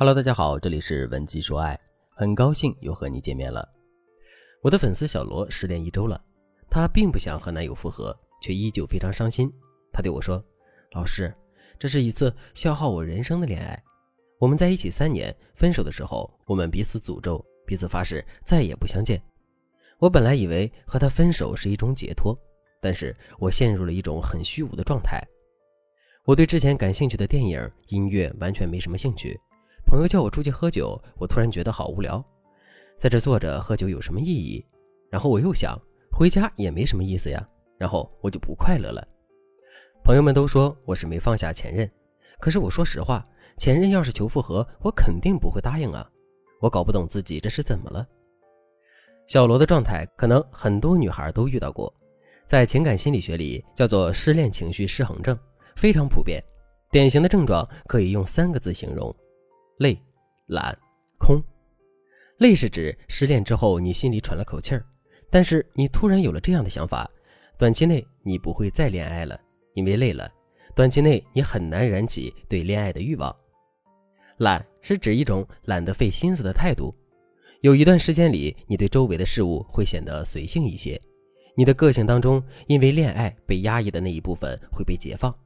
Hello，大家好，这里是文姬说爱，很高兴又和你见面了。我的粉丝小罗失恋一周了，她并不想和男友复合，却依旧非常伤心。她对我说：“老师，这是一次消耗我人生的恋爱。我们在一起三年，分手的时候，我们彼此诅咒，彼此发誓再也不相见。我本来以为和他分手是一种解脱，但是我陷入了一种很虚无的状态。我对之前感兴趣的电影、音乐完全没什么兴趣。”朋友叫我出去喝酒，我突然觉得好无聊，在这坐着喝酒有什么意义？然后我又想回家也没什么意思呀，然后我就不快乐了。朋友们都说我是没放下前任，可是我说实话，前任要是求复合，我肯定不会答应啊。我搞不懂自己这是怎么了。小罗的状态可能很多女孩都遇到过，在情感心理学里叫做失恋情绪失衡症，非常普遍。典型的症状可以用三个字形容。累、懒、空。累是指失恋之后你心里喘了口气儿，但是你突然有了这样的想法：短期内你不会再恋爱了，因为累了。短期内你很难燃起对恋爱的欲望。懒是指一种懒得费心思的态度。有一段时间里，你对周围的事物会显得随性一些，你的个性当中因为恋爱被压抑的那一部分会被解放，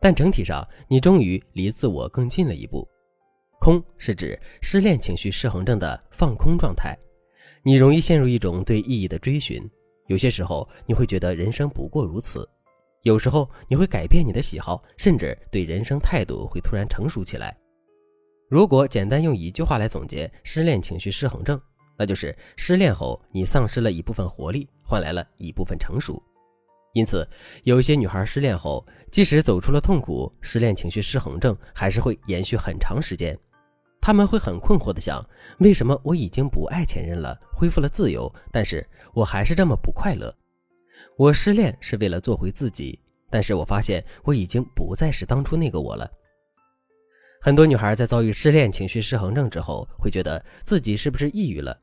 但整体上你终于离自我更近了一步。空是指失恋情绪失衡症的放空状态，你容易陷入一种对意义的追寻，有些时候你会觉得人生不过如此，有时候你会改变你的喜好，甚至对人生态度会突然成熟起来。如果简单用一句话来总结失恋情绪失衡症，那就是失恋后你丧失了一部分活力，换来了一部分成熟。因此，有一些女孩失恋后，即使走出了痛苦，失恋情绪失衡症还是会延续很长时间。他们会很困惑地想：为什么我已经不爱前任了，恢复了自由，但是我还是这么不快乐？我失恋是为了做回自己，但是我发现我已经不再是当初那个我了。很多女孩在遭遇失恋情绪失衡症之后，会觉得自己是不是抑郁了？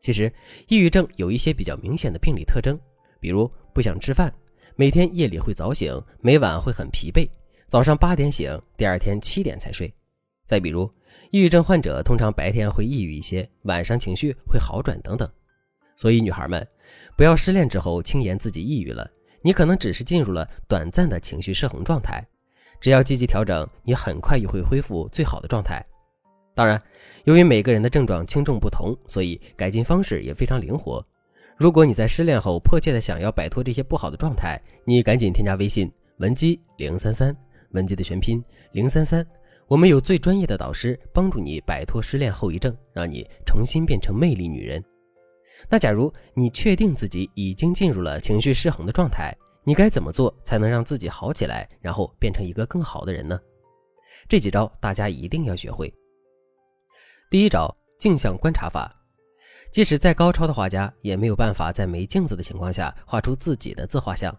其实，抑郁症有一些比较明显的病理特征，比如不想吃饭，每天夜里会早醒，每晚会很疲惫，早上八点醒，第二天七点才睡。再比如，抑郁症患者通常白天会抑郁一些，晚上情绪会好转等等。所以，女孩们不要失恋之后轻言自己抑郁了，你可能只是进入了短暂的情绪失衡状态。只要积极调整，你很快又会恢复最好的状态。当然，由于每个人的症状轻重不同，所以改进方式也非常灵活。如果你在失恋后迫切的想要摆脱这些不好的状态，你赶紧添加微信文姬零三三，文姬的全拼零三三。我们有最专业的导师帮助你摆脱失恋后遗症，让你重新变成魅力女人。那假如你确定自己已经进入了情绪失衡的状态，你该怎么做才能让自己好起来，然后变成一个更好的人呢？这几招大家一定要学会。第一招，镜像观察法。即使再高超的画家，也没有办法在没镜子的情况下画出自己的自画像，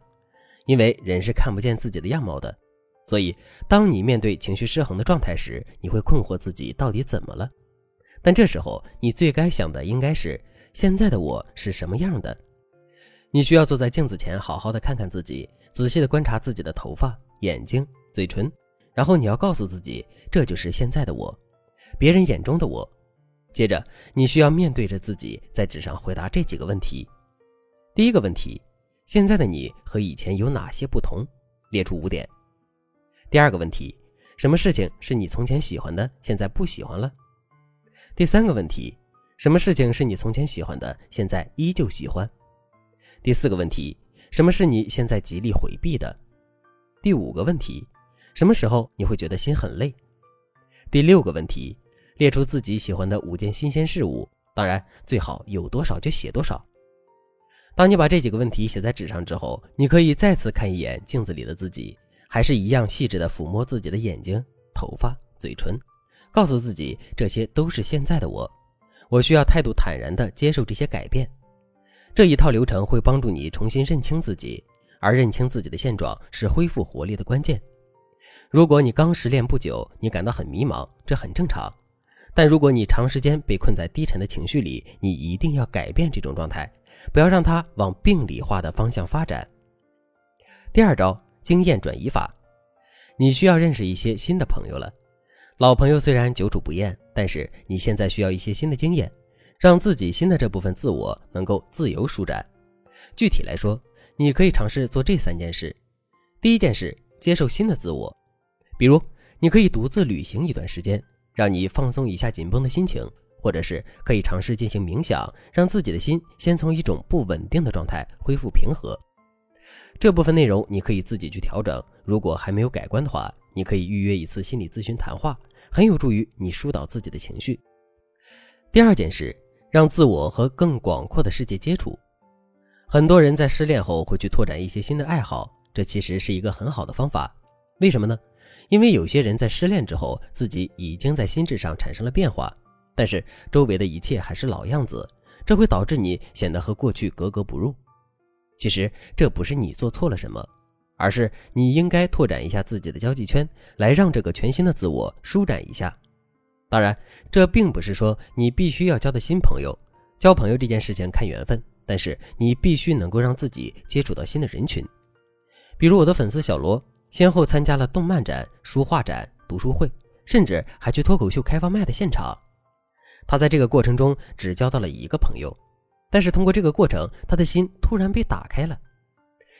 因为人是看不见自己的样貌的。所以，当你面对情绪失衡的状态时，你会困惑自己到底怎么了。但这时候，你最该想的应该是现在的我是什么样的。你需要坐在镜子前，好好的看看自己，仔细的观察自己的头发、眼睛、嘴唇，然后你要告诉自己，这就是现在的我，别人眼中的我。接着，你需要面对着自己，在纸上回答这几个问题。第一个问题：现在的你和以前有哪些不同？列出五点。第二个问题，什么事情是你从前喜欢的，现在不喜欢了？第三个问题，什么事情是你从前喜欢的，现在依旧喜欢？第四个问题，什么是你现在极力回避的？第五个问题，什么时候你会觉得心很累？第六个问题，列出自己喜欢的五件新鲜事物，当然最好有多少就写多少。当你把这几个问题写在纸上之后，你可以再次看一眼镜子里的自己。还是一样细致的抚摸自己的眼睛、头发、嘴唇，告诉自己这些都是现在的我。我需要态度坦然地接受这些改变。这一套流程会帮助你重新认清自己，而认清自己的现状是恢复活力的关键。如果你刚失恋不久，你感到很迷茫，这很正常。但如果你长时间被困在低沉的情绪里，你一定要改变这种状态，不要让它往病理化的方向发展。第二招。经验转移法，你需要认识一些新的朋友了。老朋友虽然久处不厌，但是你现在需要一些新的经验，让自己新的这部分自我能够自由舒展。具体来说，你可以尝试做这三件事。第一件事，接受新的自我，比如你可以独自旅行一段时间，让你放松一下紧绷的心情，或者是可以尝试进行冥想，让自己的心先从一种不稳定的状态恢复平和。这部分内容你可以自己去调整。如果还没有改观的话，你可以预约一次心理咨询谈话，很有助于你疏导自己的情绪。第二件事，让自我和更广阔的世界接触。很多人在失恋后会去拓展一些新的爱好，这其实是一个很好的方法。为什么呢？因为有些人在失恋之后，自己已经在心智上产生了变化，但是周围的一切还是老样子，这会导致你显得和过去格格不入。其实这不是你做错了什么，而是你应该拓展一下自己的交际圈，来让这个全新的自我舒展一下。当然，这并不是说你必须要交的新朋友，交朋友这件事情看缘分。但是你必须能够让自己接触到新的人群，比如我的粉丝小罗，先后参加了动漫展、书画展、读书会，甚至还去脱口秀开放麦的现场。他在这个过程中只交到了一个朋友，但是通过这个过程，他的心突然被打开了。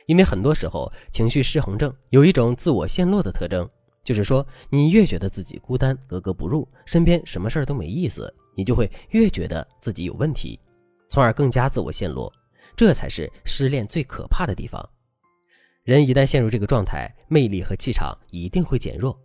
因为很多时候，情绪失衡症有一种自我陷落的特征，就是说，你越觉得自己孤单、格格不入，身边什么事儿都没意思，你就会越觉得自己有问题。从而更加自我陷落，这才是失恋最可怕的地方。人一旦陷入这个状态，魅力和气场一定会减弱。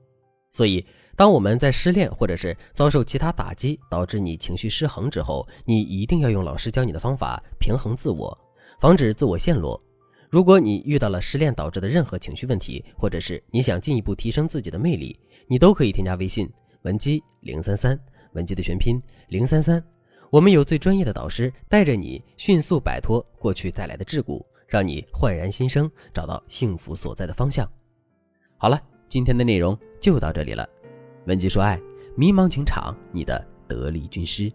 所以，当我们在失恋或者是遭受其他打击，导致你情绪失衡之后，你一定要用老师教你的方法平衡自我，防止自我陷落。如果你遇到了失恋导致的任何情绪问题，或者是你想进一步提升自己的魅力，你都可以添加微信文姬零三三，文姬的全拼零三三。我们有最专业的导师带着你迅速摆脱过去带来的桎梏，让你焕然新生，找到幸福所在的方向。好了，今天的内容就到这里了。文姬说爱，迷茫情场，你的得力军师。